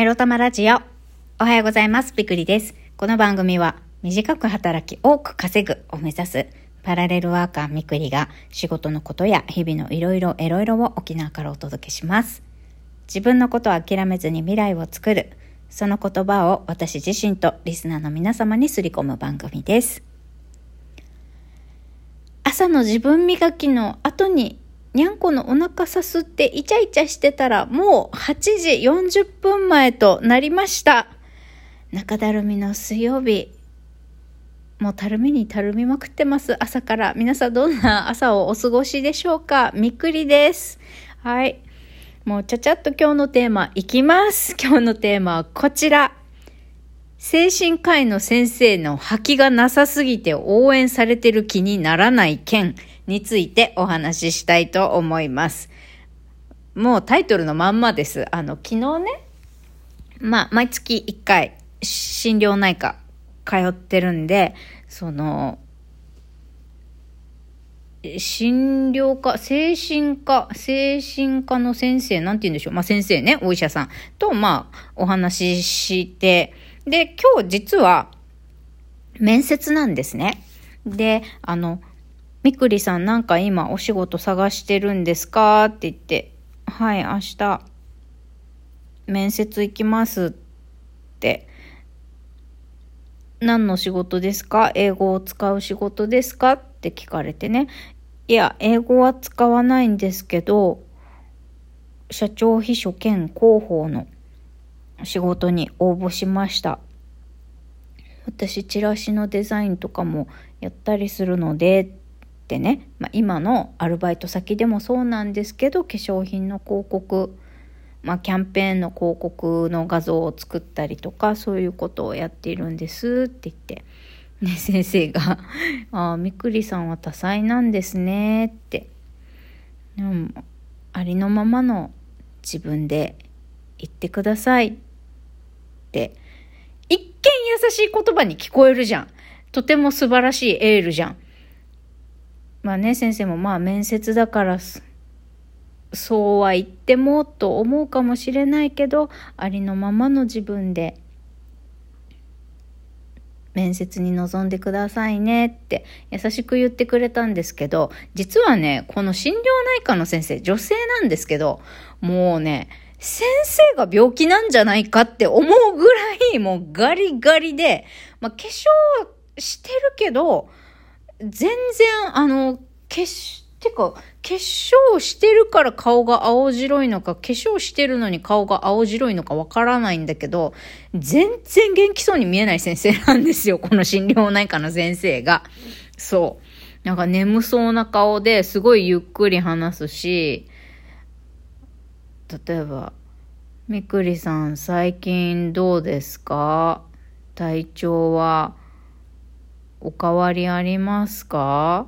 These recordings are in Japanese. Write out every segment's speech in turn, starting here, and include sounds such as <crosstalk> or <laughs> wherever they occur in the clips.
エロ玉ラジオ。おはようございます。びくりです。この番組は、短く働き多く稼ぐを目指す、パラレルワーカーみくりが、仕事のことや日々のいろいろエロいろを沖縄からお届けします。自分のことを諦めずに未来を作る、その言葉を私自身とリスナーの皆様にすり込む番組です。朝の自分磨きの後ににゃんこのお腹さすってイチャイチャしてたらもう8時40分前となりました。中だるみの水曜日。もうたるみにたるみまくってます。朝から。皆さんどんな朝をお過ごしでしょうか？みっくりです。はい。もうちゃちゃっと今日のテーマいきます。今日のテーマはこちら。精神科医の先生の吐きがなさすぎて応援されてる気にならない件についてお話ししたいと思います。もうタイトルのまんまです。あの、昨日ね、まあ、毎月1回心療内科通ってるんで、その、診療科、精神科、精神科の先生、なんて言うんでしょう。まあ、先生ね、お医者さんと、まあ、お話しして、で、今日実は、面接なんですね。で、あの、みくりさんなんか今お仕事探してるんですか？って言って、はい、明日、面接行きますって、何の仕事ですか？英語を使う仕事ですか？って聞かれてね。いや、英語は使わないんですけど、社長秘書兼広報の仕事に応募しました。私、チラシのデザインとかもやったりするので、ってね、まあ、今のアルバイト先でもそうなんですけど、化粧品の広告、まあ、キャンペーンの広告の画像を作ったりとか、そういうことをやっているんですって言って、ね、先生が、ああ、みくりさんは多彩なんですねって。でも、ありのままの自分で言ってくださいって、一見優しい言葉に聞こえるじゃん。とても素晴らしいエールじゃん。まあね、先生もまあ面接だからそうは言ってもと思うかもしれないけど、ありのままの自分で面接に臨んでくださいねって優しく言ってくれたんですけど、実はね、この心療内科の先生、女性なんですけど、もうね、先生が病気なんじゃないかって思うぐらいもうガリガリで、まあ、化粧はしてるけど、全然あの、化粧、てか、化粧してるから顔が青白いのか、化粧してるのに顔が青白いのかわからないんだけど、全然元気そうに見えない先生なんですよ、<laughs> この心療内科の先生が。そう。なんか眠そうな顔ですごいゆっくり話すし、例えば、みくりさん最近どうですか？体調はお変わりありますか？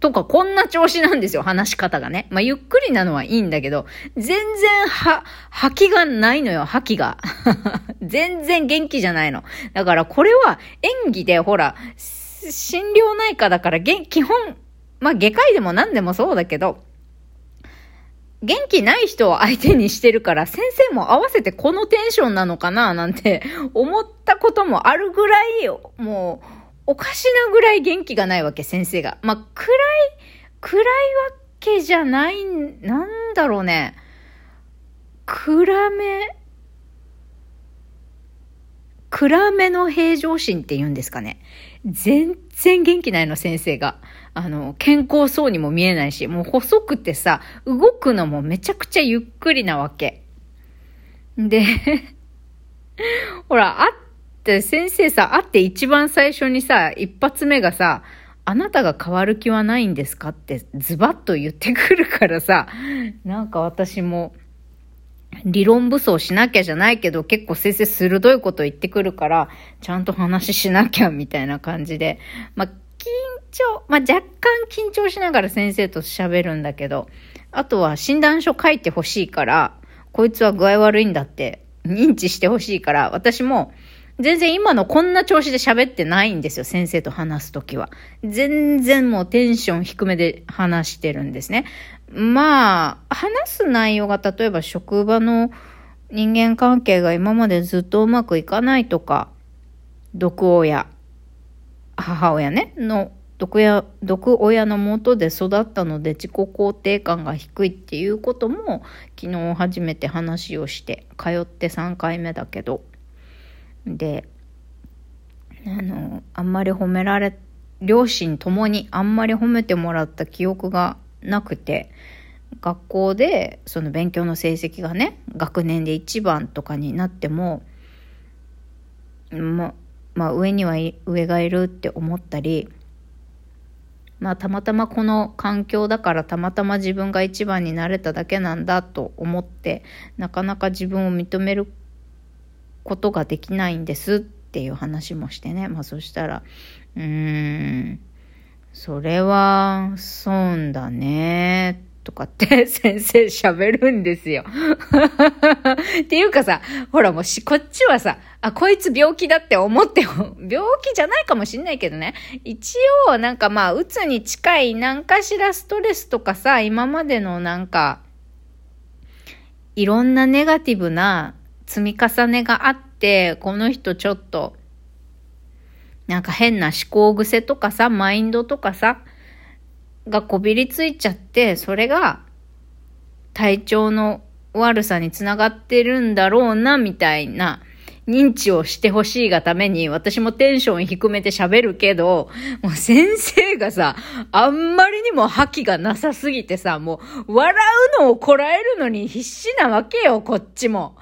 とか、こんな調子なんですよ、話し方がね。まあ、ゆっくりなのはいいんだけど、全然、は、吐きがないのよ、吐きが。<laughs> 全然元気じゃないの。だから、これは演技で、ほら、心療内科だから、基本、まあ、外科医でも何でもそうだけど、元気ない人を相手にしてるから、先生も合わせてこのテンションなのかななんて思ったこともあるぐらい、もう、おかしなぐらい元気がないわけ、先生が。まあ、暗い、暗いわけじゃない、なんだろうね。暗め、暗めの平常心って言うんですかね。全然元気ないの、先生が。あの、健康そうにも見えないし、もう細くてさ、動くのもめちゃくちゃゆっくりなわけ。で、<laughs> ほら、あって、先生さ、会って一番最初にさ、一発目がさ、あなたが変わる気はないんですか？ってズバッと言ってくるからさ、なんか私も、理論武装しなきゃじゃないけど、結構先生鋭いこと言ってくるから、ちゃんと話しなきゃみたいな感じで、まあ、緊張、まあ、若干緊張しながら先生と喋るんだけど、あとは診断書書いてほしいから、こいつは具合悪いんだって認知してほしいから、私も全然今のこんな調子で喋ってないんですよ、先生と話すときは。全然もうテンション低めで話してるんですね。まあ、話す内容が例えば職場の人間関係が今までずっとうまくいかないとか、毒親、母親ね、の毒親毒親のもとで育ったので自己肯定感が低いっていうことも昨日初めて話をして通って3回目だけどであのあんまり褒められ両親ともにあんまり褒めてもらった記憶がなくて学校でその勉強の成績がね学年で1番とかになってもままあ上には上がいるって思ったりまあたまたまこの環境だからたまたま自分が一番になれただけなんだと思ってなかなか自分を認めることができないんですっていう話もしてねまあそしたらうーんそれは損だねとかって <laughs> 先生喋るんですよ。<laughs> っていうかさ、ほらもうし、こっちはさ、あ、こいつ病気だって思って <laughs> 病気じゃないかもしんないけどね。一応、なんかまあ、うつに近い何かしらストレスとかさ、今までのなんか、いろんなネガティブな積み重ねがあって、この人ちょっと、なんか変な思考癖とかさ、マインドとかさ、がこびりついちゃって、それが体調の悪さにつながってるんだろうな、みたいな認知をしてほしいがために、私もテンション低めて喋るけど、もう先生がさ、あんまりにも覇気がなさすぎてさ、もう笑うのをこらえるのに必死なわけよ、こっちも。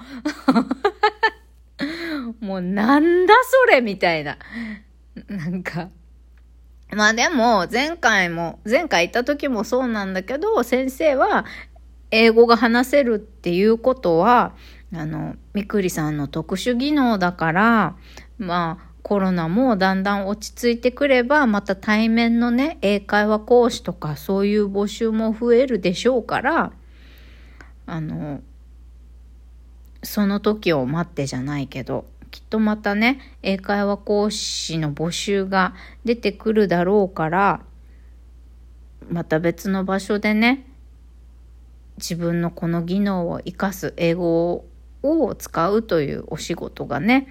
<laughs> もうなんだそれみたいな。なんか、まあでも、前回も、前回行った時もそうなんだけど、先生は、英語が話せるっていうことは、あの、みくりさんの特殊技能だから、まあ、コロナもだんだん落ち着いてくれば、また対面のね、英会話講師とかそういう募集も増えるでしょうから、あの、その時を待ってじゃないけど、きっとまたね、英会話講師の募集が出てくるだろうから、また別の場所でね、自分のこの技能を生かす英語をを使うというお仕事がね、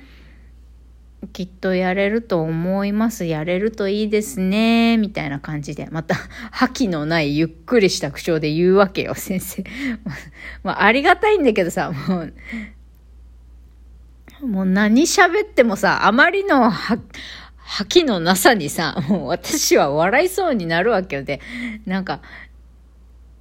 きっとやれると思います。やれるといいですね。みたいな感じで、また、<laughs> 覇気のないゆっくりした口調で言うわけよ、先生。<laughs> まあ、ありがたいんだけどさ、もう、もう何喋ってもさ、あまりの、覇気のなさにさ、もう私は笑いそうになるわけよで、なんか、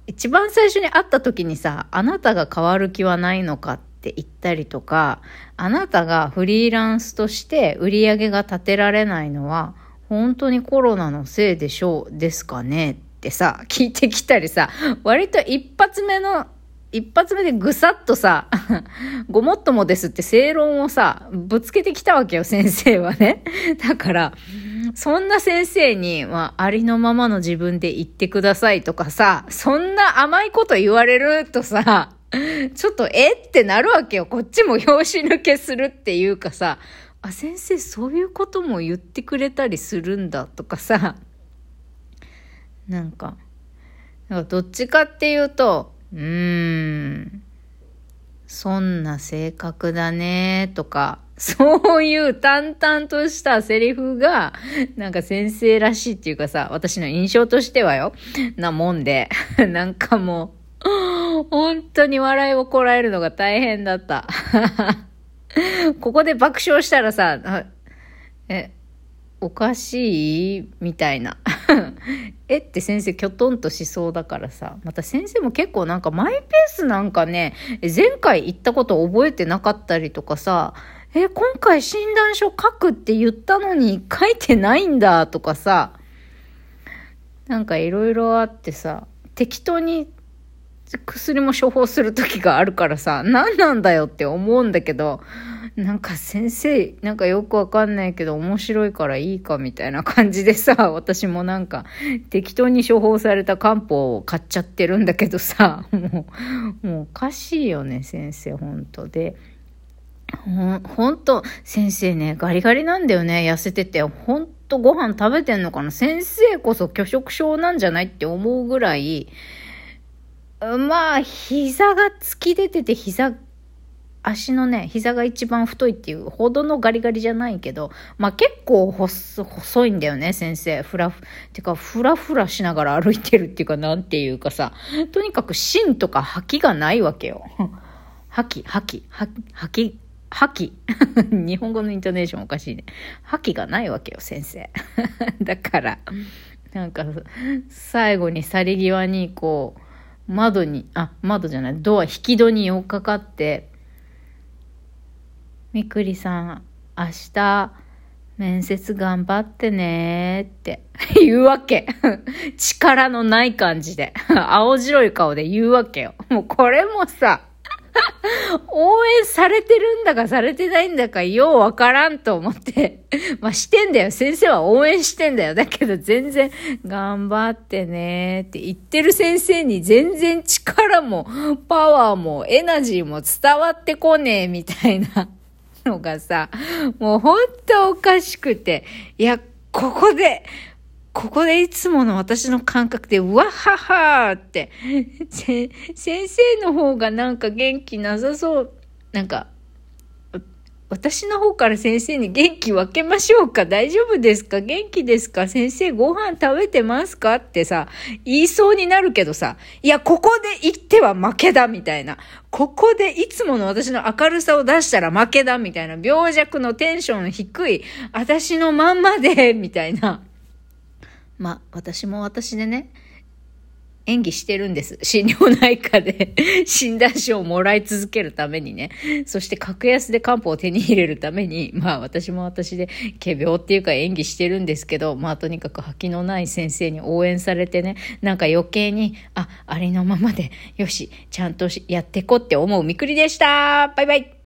一番最初に会った時にさ、あなたが変わる気はないのかってって言ったりとか、あなたがフリーランスとして売り上げが立てられないのは、本当にコロナのせいでしょうですかね？ってさ、聞いてきたりさ、割と一発目の一発目でぐさっとさ、<laughs> ごもっともですって正論をさ、ぶつけてきたわけよ、先生はね。だから、そんな先生に、まあ、ありのままの自分で言ってくださいとかさ、そんな甘いこと言われるとさ、<laughs> ちょっとえってなるわけよ。こっちも拍子抜けするっていうかさ、あ、先生そういうことも言ってくれたりするんだとかさ、なんか、なんかどっちかっていうと、うーん、そんな性格だね、とか、そういう淡々としたセリフが、なんか先生らしいっていうかさ、私の印象としてはよ、なもんで、<laughs> なんかもう、<laughs> 本当に笑いをこらえるのが大変だった。<laughs> ここで爆笑したらさ、え、おかしい？みたいな。<laughs> えって先生きょとんとしそうだからさ。また先生も結構なんかマイペースなんかね、前回言ったこと覚えてなかったりとかさ、え、今回診断書書くって言ったのに書いてないんだとかさ、なんかいろいろあってさ、適当に薬も処方する時があるからさ、何なんだよって思うんだけど、なんか先生、なんかよくわかんないけど面白いからいいかみたいな感じでさ、<laughs> 私もなんか適当に処方された漢方を買っちゃってるんだけどさ、<laughs> もう、もうおかしいよね、先生、本当で。ほ、ほんと、先生ね、ガリガリなんだよね、痩せてて。ほんとご飯食べてんのかな先生こそ拒食症なんじゃないって思うぐらい、まあ、膝が突き出てて膝足のね、膝が一番太いっていうほどのガリガリじゃないけど、まあ結構細いんだよね、先生。ふらふ、てか、ふらふらしながら歩いてるっていうか、なんていうかさ、とにかく芯とか吐きがないわけよ。<laughs> 吐き、吐き、吐き、吐き。<laughs> 日本語のイントネーションおかしいね。吐きがないわけよ、先生。<laughs> だから、なんか、最後に去り際に、こう、窓に、あ、窓じゃない、ドア、引き戸に寄っかかって、みくりさん、明日、面接頑張ってねって言うわけ。力のない感じで。青白い顔で言うわけよ。もうこれもさ、<laughs> 応援されてるんだかされてないんだかようわからんと思って。<laughs> まあしてんだよ。先生は応援してんだよ。だけど全然頑張ってねって言ってる先生に全然力もパワーもエナジーも伝わってこねえみたいな <laughs> のがさ、もうほんとおかしくて。いや、ここで、ここでいつもの私の感覚で、うわはっはーって、<laughs> 先生の方がなんか元気なさそう。なんか、私の方から先生に元気分けましょうか？大丈夫ですか？元気ですか？先生ご飯食べてますか？ってさ、言いそうになるけどさ、いや、ここで言っては負けだみたいな。ここでいつもの私の明るさを出したら負けだみたいな。病弱のテンション低い、私のまんまで、みたいな。まあ、私も私でね、演技してるんです。心療内科で <laughs> 診断書をもらい続けるためにね。そして格安で漢方を手に入れるために、まあ私も私で仮病っていうか演技してるんですけど、まあとにかく吐きのない先生に応援されてね、なんか余計に、あ、ありのままで、よし、ちゃんとやってこって思うみくりでしたバイバイ